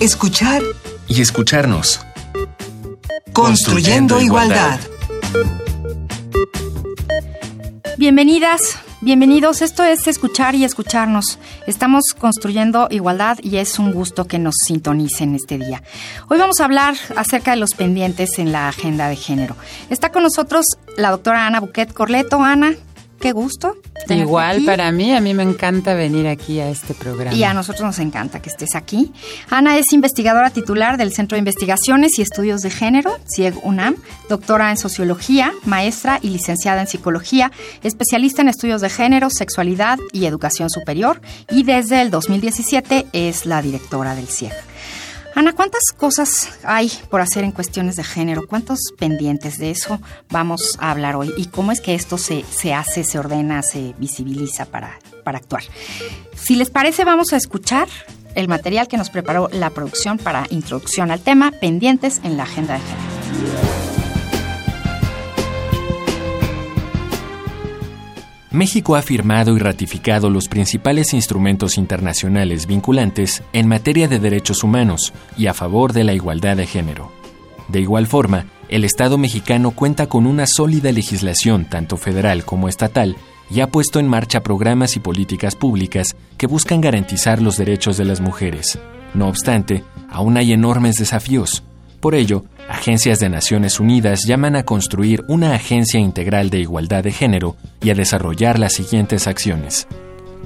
escuchar y escucharnos. Construyendo, igualdad. Bienvenidas, bienvenidos. Esto es escuchar y escucharnos. Estamos construyendo igualdad y es un gusto que nos sintonicen este día. Hoy vamos a hablar acerca de los pendientes en la agenda de género. Está con nosotros la doctora Ana Buquet Corleto. Ana, qué gusto. Igual para mí, a mí me encanta venir aquí a este programa. Y a nosotros nos encanta que estés aquí. Ana es investigadora titular del Centro de Investigaciones y Estudios de Género, CIEG UNAM, doctora en Sociología, maestra y licenciada en Psicología, especialista en estudios de género, sexualidad y educación superior, y desde el 2017 es la directora del CIEG. Ana, ¿cuántas cosas hay por hacer en cuestiones de género? ¿Cuántos pendientes de eso vamos a hablar hoy? ¿Y cómo es que esto se, se hace, se ordena, se visibiliza para, para actuar? Si les parece, vamos a escuchar el material que nos preparó la producción para introducción al tema, pendientes en la agenda de género. México ha firmado y ratificado los principales instrumentos internacionales vinculantes en materia de derechos humanos y a favor de la igualdad de género. De igual forma, el Estado mexicano cuenta con una sólida legislación tanto federal como estatal y ha puesto en marcha programas y políticas públicas que buscan garantizar los derechos de las mujeres. No obstante, aún hay enormes desafíos. Por ello, agencias de Naciones Unidas llaman a construir una agencia integral de igualdad de género y a desarrollar las siguientes acciones.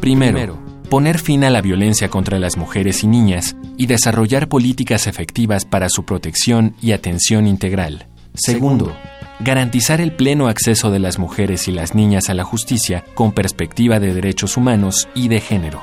Primero, poner fin a la violencia contra las mujeres y niñas y desarrollar políticas efectivas para su protección y atención integral. Segundo, garantizar el pleno acceso de las mujeres y las niñas a la justicia con perspectiva de derechos humanos y de género.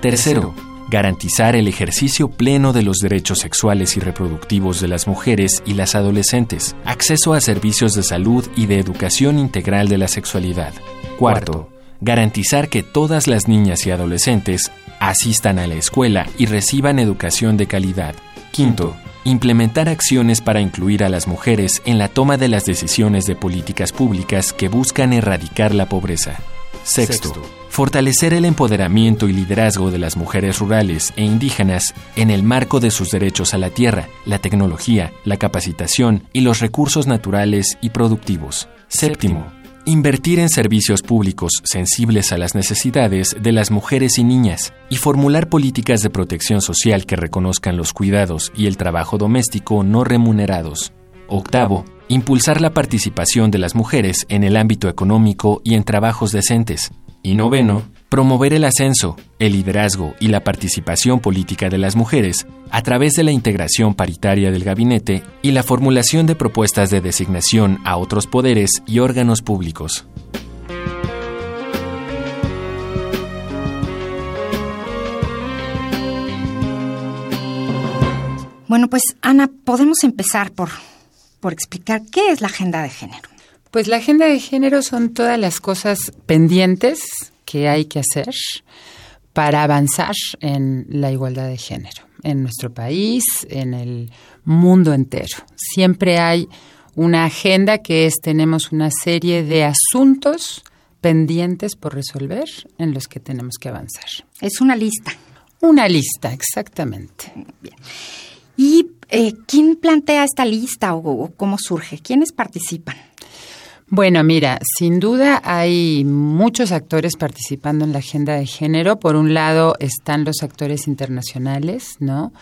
Tercero, garantizar el ejercicio pleno de los derechos sexuales y reproductivos de las mujeres y las adolescentes, acceso a servicios de salud y de educación integral de la sexualidad. Cuarto, garantizar que todas las niñas y adolescentes asistan a la escuela y reciban educación de calidad. Quinto, implementar acciones para incluir a las mujeres en la toma de las decisiones de políticas públicas que buscan erradicar la pobreza. Sexto, fortalecer el empoderamiento y liderazgo de las mujeres rurales e indígenas en el marco de sus derechos a la tierra, la tecnología, la capacitación y los recursos naturales y productivos. Séptimo, invertir en servicios públicos sensibles a las necesidades de las mujeres y niñas y formular políticas de protección social que reconozcan los cuidados y el trabajo doméstico no remunerados. Octavo, impulsar la participación de las mujeres en el ámbito económico y en trabajos decentes. Y noveno, promover el ascenso, el liderazgo y la participación política de las mujeres a través de la integración paritaria del gabinete y la formulación de propuestas de designación a otros poderes y órganos públicos. Bueno, pues Ana, podemos empezar por por explicar qué es la agenda de género. Pues la agenda de género son todas las cosas pendientes que hay que hacer para avanzar en la igualdad de género en nuestro país, en el mundo entero. Siempre hay una agenda que es tenemos una serie de asuntos pendientes por resolver en los que tenemos que avanzar. Es una lista. Una lista, exactamente. Bien. Y eh, ¿Quién plantea esta lista o, cómo surge? ¿Quiénes participan? Bueno, mira, sin duda hay muchos actores participando en la agenda de género. Por un lado están los actores internacionales, ¿no?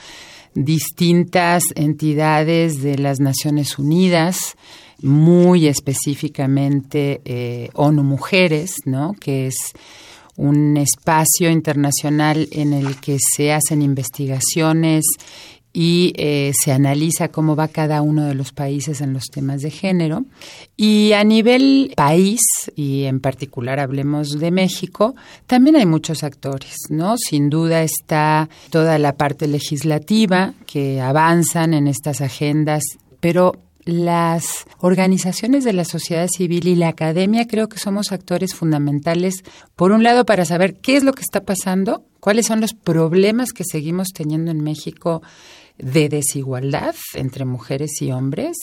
Distintas entidades de las Naciones Unidas, muy específicamente eh, ONU Mujeres, ¿no? Que es un espacio internacional en el que se hacen investigaciones y eh, se analiza cómo va cada uno de los países en los temas de género. Y a nivel país, y en particular hablemos de México, también hay muchos actores, ¿no? Sin duda está toda la parte legislativa que avanzan en estas agendas, pero las organizaciones de la sociedad civil y la academia creo que somos actores fundamentales, por un lado, para saber qué es lo que está pasando, cuáles son los problemas que seguimos teniendo en México de desigualdad entre mujeres y hombres.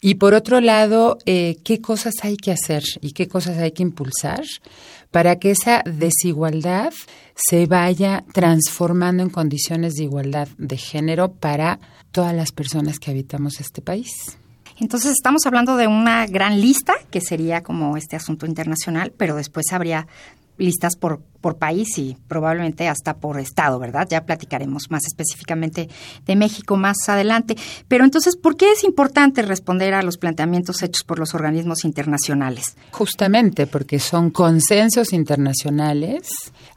Y por otro lado, eh, qué cosas hay que hacer y qué cosas hay que impulsar para que esa desigualdad se vaya transformando en condiciones de igualdad de género para todas las personas que habitamos este país. Entonces estamos hablando de una gran lista, que sería como este asunto internacional, pero después habría listas por, por país y probablemente hasta por estado, ¿verdad? Ya platicaremos más específicamente de México más adelante. Pero entonces, ¿por qué es importante responder a los planteamientos hechos por los organismos internacionales? Justamente porque son consensos internacionales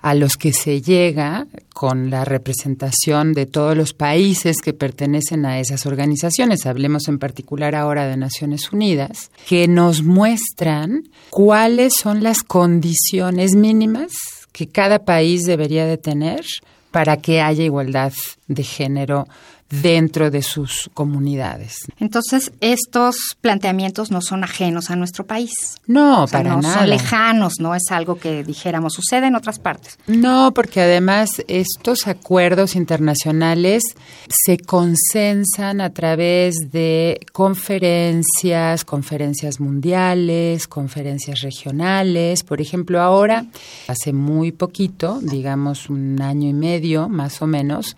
a los que se llega con la representación de todos los países que pertenecen a esas organizaciones, hablemos en particular ahora de Naciones Unidas, que nos muestran cuáles son las condiciones mínimas que cada país debería de tener para que haya igualdad de género dentro de sus comunidades. Entonces, estos planteamientos no son ajenos a nuestro país. No, para no nada. Son lejanos, no es algo que dijéramos sucede en otras partes. No, porque además estos acuerdos internacionales se consensan a través de conferencias, conferencias mundiales, conferencias regionales. Por ejemplo, ahora, hace muy poquito, digamos un año y medio más o menos,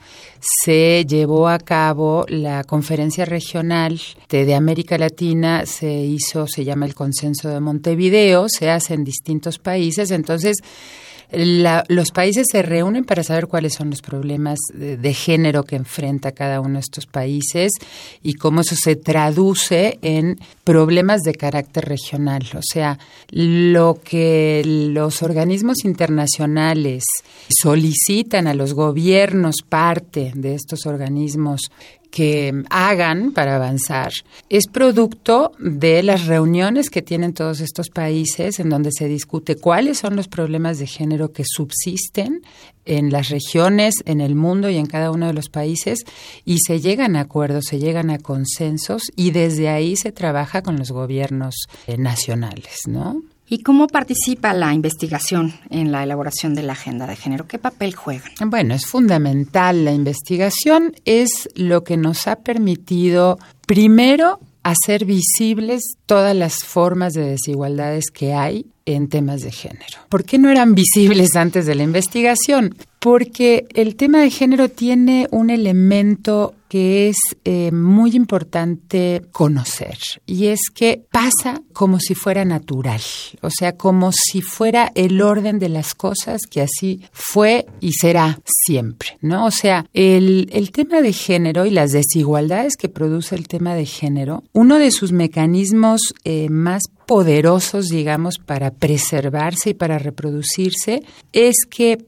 se llevó a cabo la conferencia regional de, América Latina, se hizo, se llama el Consenso de Montevideo, se hace en distintos países, entonces los países se reúnen para saber cuáles son los problemas de, género que enfrenta cada uno de estos países y cómo eso se traduce en problemas de carácter regional. O sea, lo que los organismos internacionales solicitan a los gobiernos parte de estos organismos que hagan para avanzar es producto de las reuniones que tienen todos estos países en donde se discute cuáles son los problemas de género que subsisten en las regiones, en el mundo y en cada uno de los países y se llegan a acuerdos, se llegan a consensos y desde ahí se trabaja con los gobiernos eh, nacionales, ¿no? ¿Y cómo participa la investigación en la elaboración de la agenda de género? ¿Qué papel juegan? Bueno, es fundamental. La investigación es lo que nos ha permitido, primero, hacer visibles todas las formas de desigualdades que hay en temas de género. ¿Por qué no eran visibles antes de la investigación? Porque el tema de género tiene un elemento que es eh, muy importante conocer y es que pasa como si fuera natural, o sea, como si fuera el orden de las cosas que así fue y será siempre, ¿no? O sea, el, el tema de género y las desigualdades que produce el tema de género, uno de sus mecanismos eh, más poderosos, digamos, para preservarse y para reproducirse, es que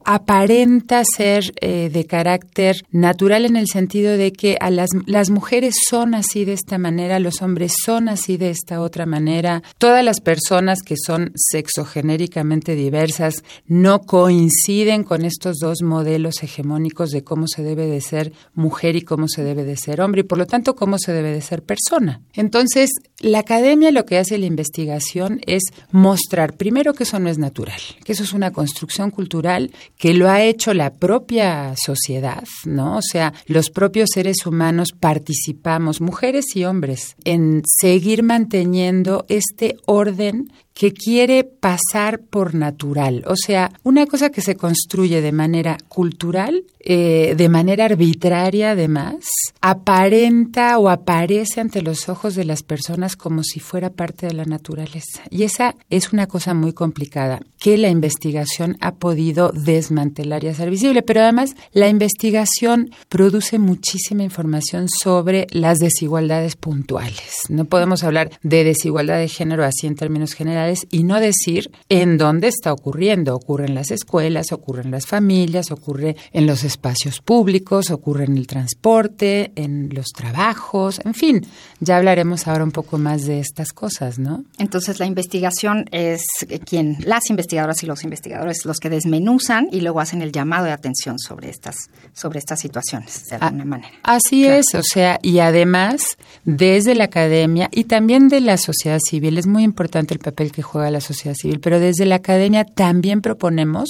ser eh, de carácter natural en el sentido de que a las, las mujeres son así de esta manera, los hombres son así de esta otra manera, todas las personas que son sexogenéricamente diversas no coinciden con estos dos modelos hegemónicos de cómo se debe de ser mujer y cómo se debe de ser hombre y por lo tanto cómo se debe de ser persona. Entonces, la academia lo que hace la investigación es mostrar primero que eso no es natural, que eso es una construcción cultural que lo ha hecho la propia sociedad, ¿no? O sea, los propios seres humanos participamos, mujeres y hombres, en seguir manteniendo este orden que quiere pasar por natural. O sea, una cosa que se construye de manera cultural, eh, de manera arbitraria además, aparenta o aparece ante los ojos de las personas como si fuera parte de la naturaleza. Y esa es una cosa muy complicada que la investigación ha podido desmantelar y hacer visible. Pero además, la investigación produce muchísima información sobre las desigualdades puntuales. No podemos hablar de desigualdad de género así en términos generales y no decir en dónde está ocurriendo. Ocurre en las escuelas, ocurre en las familias, ocurre en los espacios públicos, ocurre en el transporte, en los trabajos, en fin. Ya hablaremos ahora un poco más de estas cosas, ¿no? Entonces la investigación es quien, las investigadoras y los investigadores, los que desmenuzan y luego hacen el llamado de atención sobre estas, sobre estas situaciones, de alguna manera. Así es, o sea, y además desde la academia y también de la sociedad civil es muy importante el papel que juega la sociedad civil, pero desde la academia también proponemos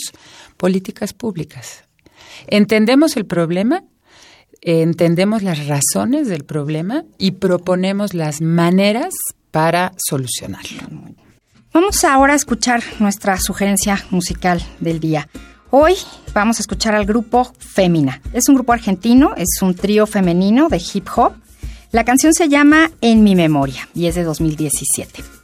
políticas públicas. Entendemos el problema, entendemos las razones del problema y proponemos las maneras para solucionarlo. Vamos ahora a escuchar nuestra sugerencia musical del día. Hoy vamos a escuchar al grupo Fémina. Es un grupo argentino, es un trío femenino de hip hop. La canción se llama En mi memoria y es de 2017.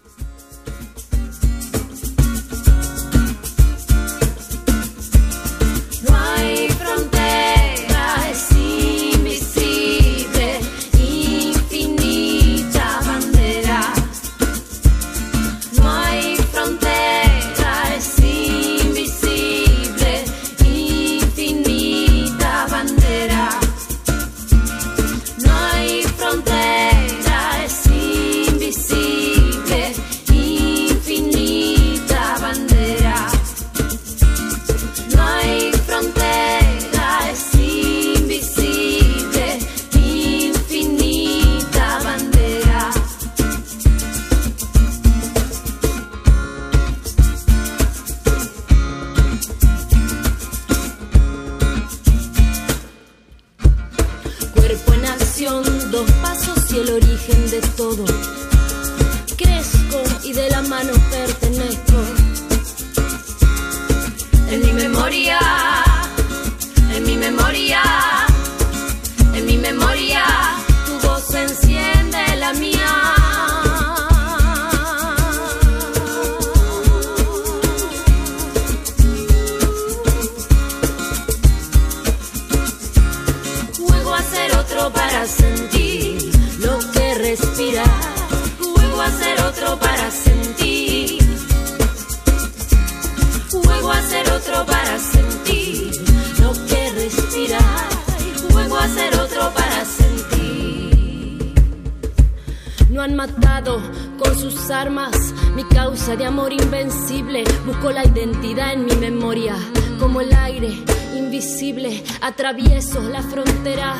Atravieso la frontera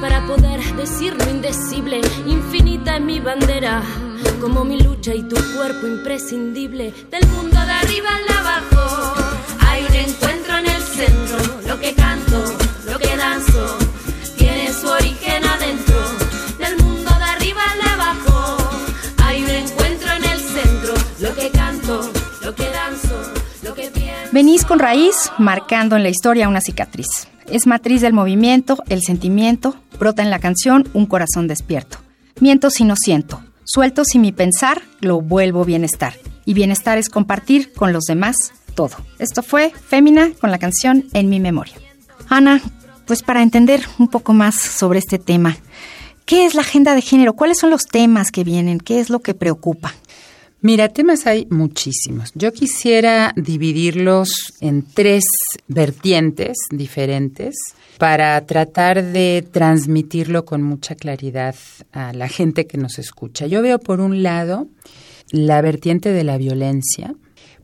para poder decir lo indecible. Infinita es mi bandera, como mi lucha y tu cuerpo imprescindible. Del mundo de arriba al de abajo, hay un encuentro en el centro. Lo que canto, Venís con raíz, marcando en la historia una cicatriz. Es matriz del movimiento, el sentimiento, brota en la canción Un corazón despierto. Miento si no siento, suelto si mi pensar lo vuelvo bienestar. Y bienestar es compartir con los demás todo. Esto fue Fémina con la canción En mi memoria. Ana, pues para entender un poco más sobre este tema, ¿qué es la agenda de género? ¿Cuáles son los temas que vienen? ¿Qué es lo que preocupa? Mira, temas hay muchísimos. Yo quisiera dividirlos en tres vertientes diferentes para tratar de transmitirlo con mucha claridad a la gente que nos escucha. Yo veo por un lado la vertiente de la violencia,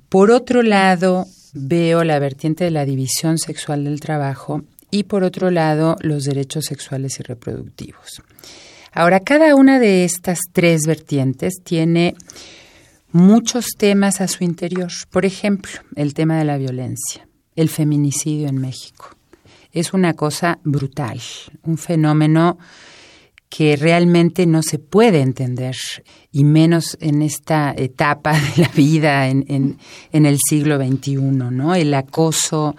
por otro lado veo la vertiente de la división sexual del trabajo y por otro lado los derechos sexuales y reproductivos. Ahora, cada una de estas tres vertientes tiene muchos temas a su interior. Por ejemplo, el tema de la violencia, el feminicidio en México. Es una cosa brutal, un fenómeno que realmente no se puede entender, y menos en esta etapa de la vida en, en el siglo XXI, ¿no? El acoso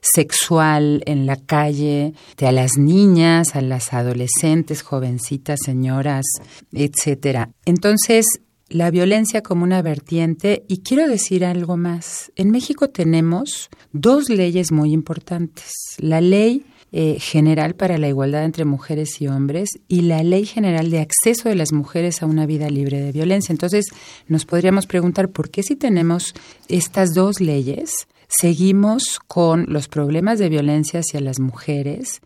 sexual en la calle de a las niñas, a las adolescentes, jovencitas, señoras, etcétera. Entonces, la violencia como una vertiente y quiero decir algo más. En México tenemos dos leyes muy importantes. La ley eh, general para la igualdad entre mujeres y hombres y la ley general de acceso de las mujeres a una vida libre de violencia. Entonces, nos podríamos preguntar por qué si tenemos estas dos leyes, seguimos con los problemas de violencia hacia las mujeres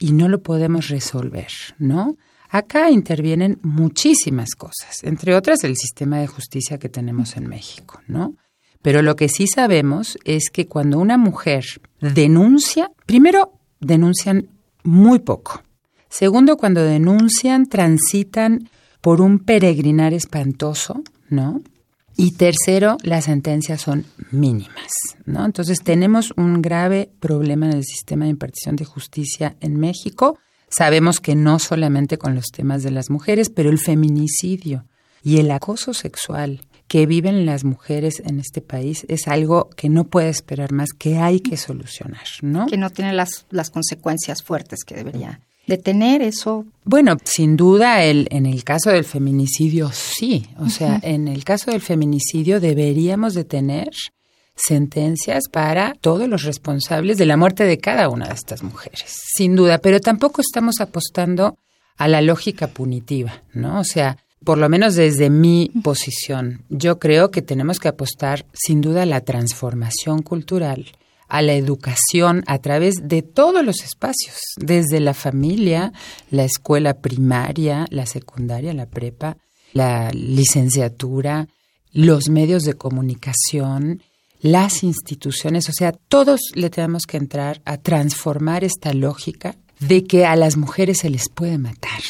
y no lo podemos resolver, ¿no? Acá intervienen muchísimas cosas, entre otras el sistema de justicia que tenemos en México, ¿no? Pero lo que sí sabemos es que cuando una mujer denuncia, primero denuncian muy poco. Segundo, cuando denuncian, transitan por un peregrinar espantoso, ¿no? Y tercero, las sentencias son mínimas, ¿no? Entonces tenemos un grave problema en el sistema de impartición de justicia en México Sabemos que no solamente con los temas de las mujeres, pero el feminicidio y el acoso sexual que viven las mujeres en este país es algo que no puede esperar más, que hay que solucionar, ¿no? Que no tiene las, las consecuencias fuertes que debería de tener eso. Bueno, sin duda, el, en el caso del feminicidio sí. O sea, en el caso del feminicidio deberíamos de tener sentencias para todos los responsables de la muerte de cada una de estas mujeres, sin duda, pero tampoco estamos apostando a la lógica punitiva, ¿no? O sea, por lo menos desde mi posición, yo creo que tenemos que apostar sin duda a la transformación cultural, a la educación a través de todos los espacios, desde la familia, la escuela primaria, la secundaria, la prepa, la licenciatura, los medios de comunicación, las instituciones, o sea, todos le tenemos que entrar a transformar esta lógica de que a las mujeres se les puede matar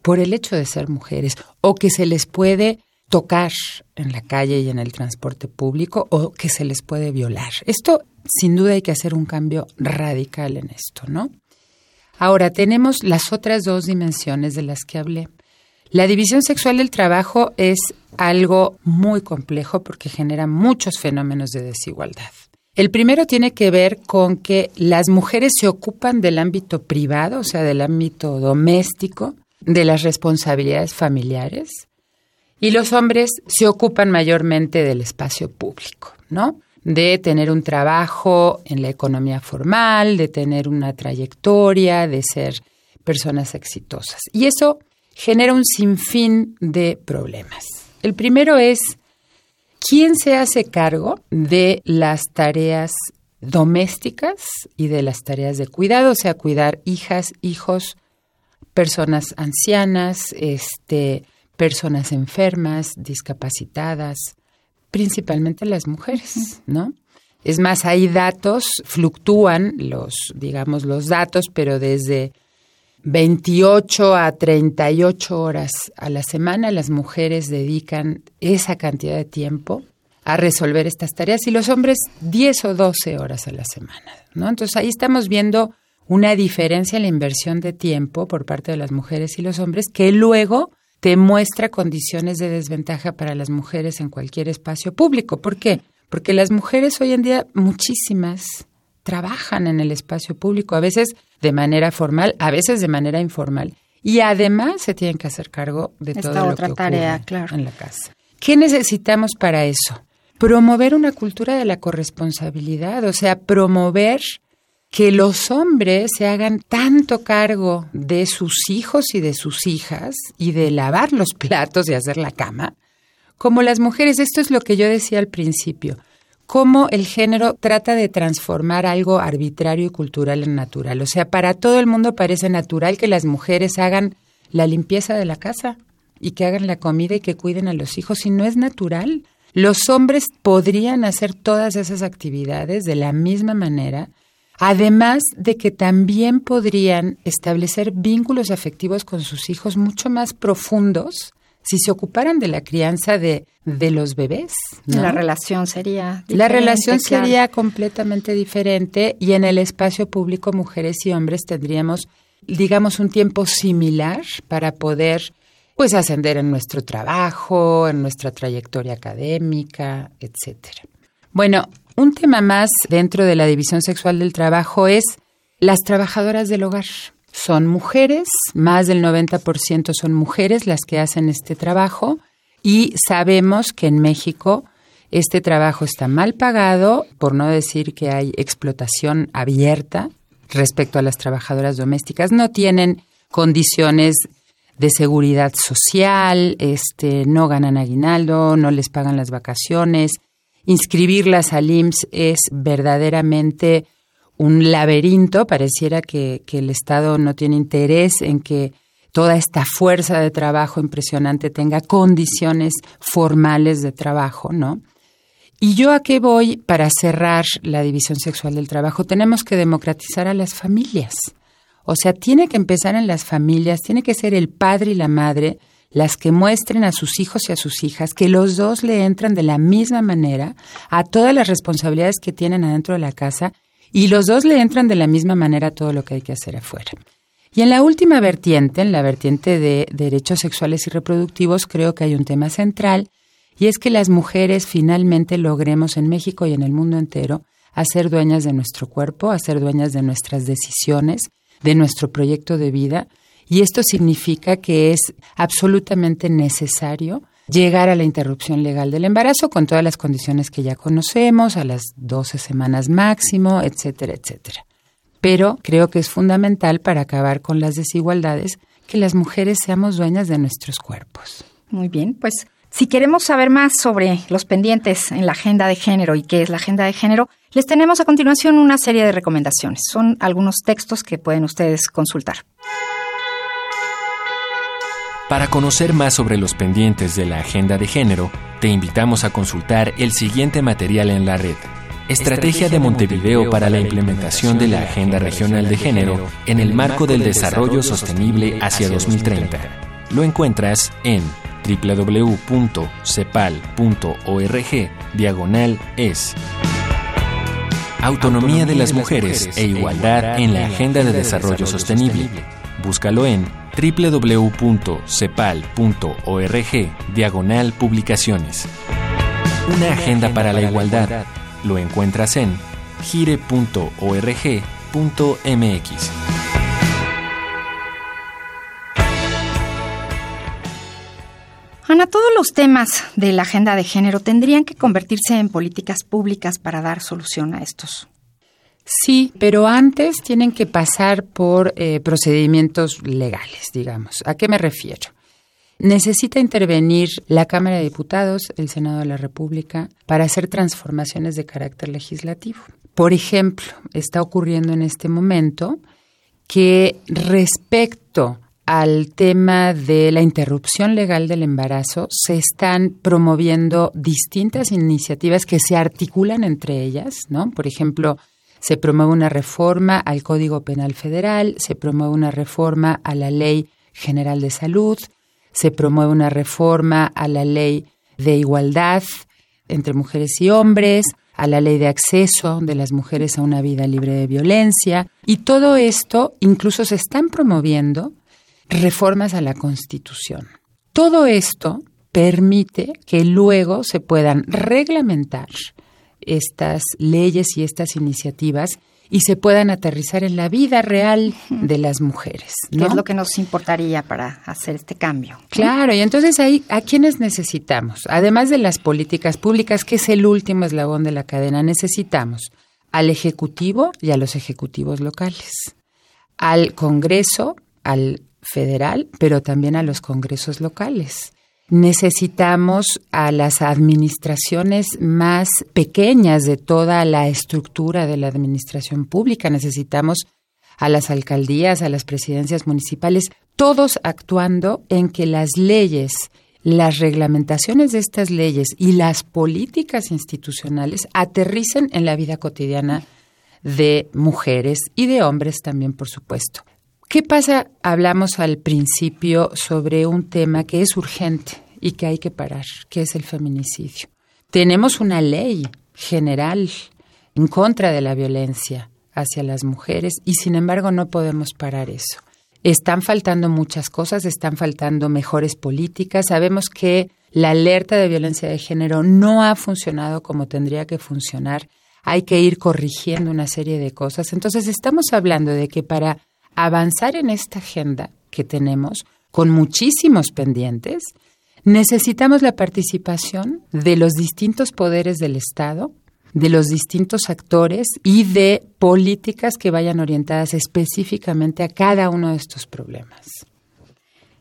por el hecho de ser mujeres o que se les puede tocar en la calle y en el transporte público o que se les puede violar. Esto, sin duda, hay que hacer un cambio radical en esto, ¿no? Ahora, tenemos las otras dos dimensiones de las que hablé. La división sexual del trabajo es algo muy complejo porque genera muchos fenómenos de desigualdad. El primero tiene que ver con que las mujeres se ocupan del ámbito privado, o sea, del ámbito doméstico, de las responsabilidades familiares y los hombres se ocupan mayormente del espacio público, ¿no? De tener un trabajo en la economía formal, de tener una trayectoria, de ser personas exitosas. Y eso genera un sinfín de problemas. El primero es quién se hace cargo de las tareas domésticas y de las tareas de cuidado, o sea, cuidar hijas, hijos, personas ancianas, este, personas enfermas, discapacitadas, principalmente las mujeres, ¿no? Es más, hay datos, fluctúan los, digamos, los datos, pero desde 28 a 38 horas a la semana las mujeres dedican esa cantidad de tiempo a resolver estas tareas y los hombres 10 o 12 horas a la semana, ¿no? Entonces ahí estamos viendo una diferencia en la inversión de tiempo por parte de las mujeres y los hombres que luego te muestra condiciones de desventaja para las mujeres en cualquier espacio público. ¿Por qué? Porque las mujeres hoy en día, muchísimas, trabajan en el espacio público, a veces de manera formal, a veces de manera informal. Y además se tienen que hacer cargo de toda otra tarea, claro. en la casa. ¿Qué necesitamos para eso? Promover una cultura de la corresponsabilidad, o sea, promover que los hombres se hagan tanto cargo de sus hijos y de sus hijas y de lavar los platos y hacer la cama, como las mujeres. Esto es lo que yo decía al principio. Cómo el género trata de transformar algo arbitrario y cultural en natural. O sea, para todo el mundo parece natural que las mujeres hagan la limpieza de la casa y que hagan la comida y que cuiden a los hijos, y no es natural. Los hombres podrían hacer todas esas actividades de la misma manera Además de que también podrían establecer vínculos afectivos con sus hijos mucho más profundos si se ocuparan de la crianza de, de los bebés. La relación sería. La relación sería completamente diferente y en el espacio público mujeres y hombres tendríamos, digamos, un tiempo similar para poder pues ascender en nuestro trabajo, en nuestra trayectoria académica, etcétera. Bueno, un tema más dentro de la división sexual del trabajo es las trabajadoras del hogar. Son mujeres, más del 90% son mujeres las que hacen este trabajo y sabemos que en México este trabajo está mal pagado, por no decir que hay explotación abierta respecto a las trabajadoras domésticas. No tienen condiciones de seguridad social, este, no ganan aguinaldo, no les pagan las vacaciones, inscribirlas al IMSS es verdaderamente un laberinto. Pareciera que, el Estado no tiene interés en que toda esta fuerza de trabajo impresionante tenga condiciones formales de trabajo, ¿no? Y yo a qué voy para cerrar la división sexual del trabajo? Tenemos que democratizar a las familias. O sea, tiene que empezar en las familias, tiene que ser el padre y la madre las que muestren a sus hijos y a sus hijas que los dos le entran de la misma manera a todas las responsabilidades que tienen adentro de la casa y los dos le entran de la misma manera todo lo que hay que hacer afuera. Y en la última vertiente, en la vertiente de derechos sexuales y reproductivos, creo que hay un tema central y es que las mujeres finalmente logremos en México y en el mundo entero a ser dueñas de nuestro cuerpo, a ser dueñas de nuestras decisiones, de nuestro proyecto de vida. Y esto significa que es absolutamente necesario llegar a la interrupción legal del embarazo con todas las condiciones que ya conocemos, a las 12 semanas máximo, etcétera, etcétera. Pero creo que es fundamental para acabar con las desigualdades que las mujeres seamos dueñas de nuestros cuerpos. Muy bien, pues si queremos saber más sobre los pendientes en la agenda de género y qué es la agenda de género, les tenemos a continuación una serie de recomendaciones. Son algunos textos que pueden ustedes consultar. Para conocer más sobre los pendientes de la agenda de género, te invitamos a consultar el siguiente material en la red. Estrategia de Montevideo para la implementación de la Agenda Regional de Género en el marco del desarrollo sostenible hacia 2030. Lo encuentras en www.cepal.org diagonal es. Autonomía de las mujeres e igualdad en la Agenda de Desarrollo Sostenible. Búscalo en www.cepal.org diagonal publicaciones. Una agenda para la igualdad. Lo encuentras en gire.org.mx. Ana, todos los temas de la agenda de género tendrían que convertirse en políticas públicas para dar solución a estos. Sí, pero antes tienen que pasar por eh, procedimientos legales, digamos. ¿A qué me refiero? Necesita intervenir la Cámara de Diputados, el Senado de la República, para hacer transformaciones de carácter legislativo. Por ejemplo, está ocurriendo en este momento que respecto al tema de la interrupción legal del embarazo, se están promoviendo distintas iniciativas que se articulan entre ellas, ¿no? Por ejemplo, se promueve una reforma al Código Penal Federal, se promueve una reforma a la Ley General de Salud, se promueve una reforma a la Ley de Igualdad entre mujeres y hombres, a la ley de acceso de las mujeres a una vida libre de violencia. Y todo esto incluso se están promoviendo reformas a la Constitución. Todo esto permite que luego se puedan reglamentar estas leyes y estas iniciativas y se puedan aterrizar en la vida real de las mujeres. ¿no? es lo que nos importaría para hacer este cambio? Claro, y entonces ahí, ¿a quiénes necesitamos? Además de las políticas públicas, que es el último eslabón de la cadena, necesitamos al Ejecutivo y a los ejecutivos locales, al Congreso, al federal, pero también a los congresos locales. Necesitamos a las administraciones más pequeñas de toda la estructura de la administración pública. Necesitamos a las alcaldías, a las presidencias municipales, todos actuando en que las leyes, las reglamentaciones de estas leyes y las políticas institucionales aterricen en la vida cotidiana de mujeres y de hombres también, por supuesto. ¿Qué pasa? Hablamos al principio sobre un tema que es urgente y que hay que parar, que es el feminicidio. Tenemos una ley general en contra de la violencia hacia las mujeres y sin embargo no podemos parar eso. Están faltando muchas cosas, están faltando mejores políticas. Sabemos que la alerta de violencia de género no ha funcionado como tendría que funcionar. Hay que ir corrigiendo una serie de cosas. Entonces estamos hablando de que para avanzar en esta agenda que tenemos, con muchísimos pendientes, necesitamos la participación de los distintos poderes del Estado, de los distintos actores y de políticas que vayan orientadas específicamente a cada uno de estos problemas.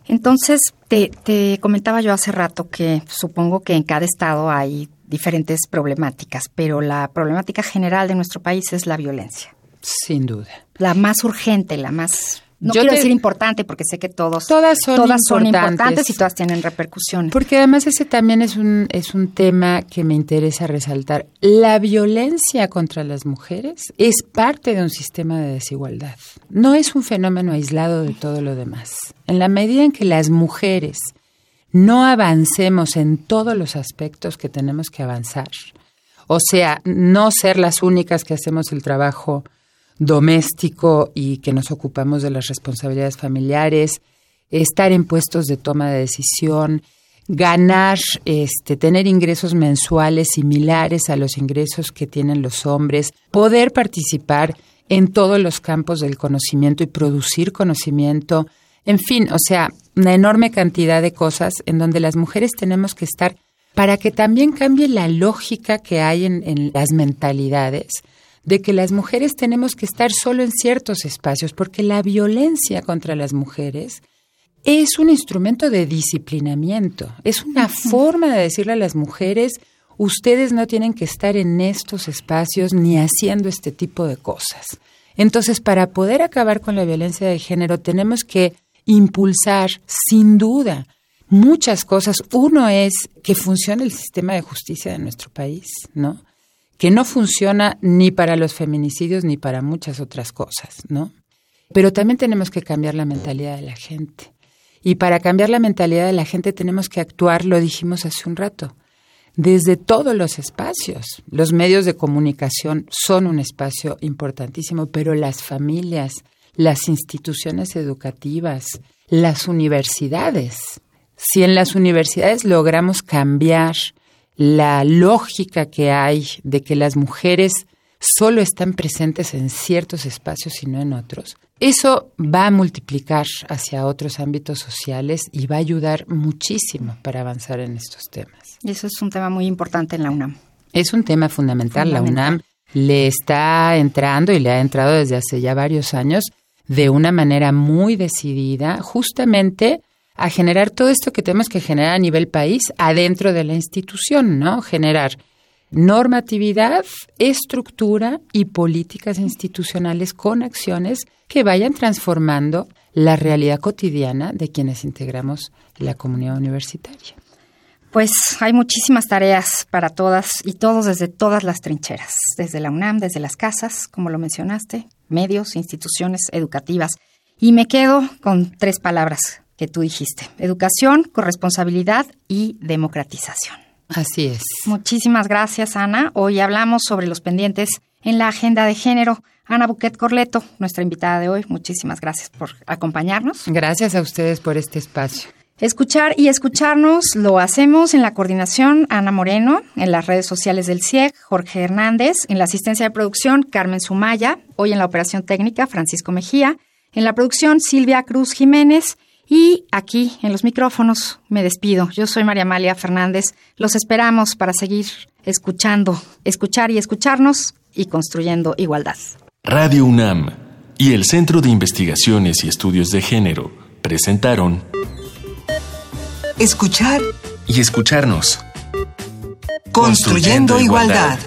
Entonces, te, te, comentaba yo hace rato que supongo que en cada estado hay diferentes problemáticas, pero la problemática general de nuestro país es la violencia. Sin duda. La más urgente, la más no quiero decir importante porque sé que todos todas son, todas importantes. son importantes y todas tienen repercusiones. Porque además ese también es un es un tema que me interesa resaltar. La violencia contra las mujeres es parte de un sistema de desigualdad. No es un fenómeno aislado de todo lo demás. En la medida en que las mujeres no avancemos en todos los aspectos que tenemos que avanzar, o sea, no ser las únicas que hacemos el trabajo doméstico y que nos ocupamos de las responsabilidades familiares, estar en puestos de toma de decisión, ganar, este, tener ingresos mensuales similares a los ingresos que tienen los hombres, poder participar en todos los campos del conocimiento y producir conocimiento, en fin, o sea, una enorme cantidad de cosas en donde las mujeres tenemos que estar para que también cambie la lógica que hay en, en las mentalidades de que las mujeres tenemos que estar solo en ciertos espacios, porque la violencia contra las mujeres es un instrumento de disciplinamiento, es una forma de decirle a las mujeres, ustedes no tienen que estar en estos espacios ni haciendo este tipo de cosas. Entonces, para poder acabar con la violencia de género, tenemos que impulsar, sin duda, muchas cosas. Uno es que funcione el sistema de justicia de nuestro país, ¿no? Que no funciona ni para los feminicidios ni para muchas otras cosas, ¿no? Pero también tenemos que cambiar la mentalidad de la gente. Y para cambiar la mentalidad de la gente tenemos que actuar, lo dijimos hace un rato, desde todos los espacios. Los medios de comunicación son un espacio importantísimo, pero las familias, las instituciones educativas, las universidades. Si en las universidades logramos cambiar la lógica que hay de que las mujeres solo están presentes en ciertos espacios y no en otros, eso va a multiplicar hacia otros ámbitos sociales y va a ayudar muchísimo para avanzar en estos temas. Y eso es un tema muy importante en la UNAM. Es un tema fundamental. La UNAM le está entrando y le ha entrado desde hace ya varios años de una manera muy decidida, justamente a generar todo esto que tenemos que generar a nivel país adentro de la institución, ¿no? Generar normatividad, estructura y políticas institucionales con acciones que vayan transformando la realidad cotidiana de quienes integramos la comunidad universitaria. Pues hay muchísimas tareas para todas y todos desde todas las trincheras, desde la UNAM, desde las casas, como lo mencionaste, medios, instituciones educativas. Y me quedo con tres palabras que tú dijiste, educación, corresponsabilidad y democratización. Así es. Muchísimas gracias, Ana. Hoy hablamos sobre los pendientes en la agenda de género. Ana Buquet Corleto, nuestra invitada de hoy, muchísimas gracias por acompañarnos. Gracias a ustedes por este espacio. Escuchar y escucharnos lo hacemos en la coordinación Ana Moreno, en las redes sociales del CIEG, Jorge Hernández, en la asistencia de producción Carmen Sumaya, hoy en la operación técnica Francisco Mejía, en la producción Silvia Cruz Jiménez y aquí, en los micrófonos, me despido. Yo soy María Amalia Fernández. Los esperamos para seguir escuchando, escuchar y escucharnos y construyendo igualdad. Radio UNAM y el Centro de Investigaciones y Estudios de Género presentaron Escuchar y escucharnos. Construyendo, igualdad.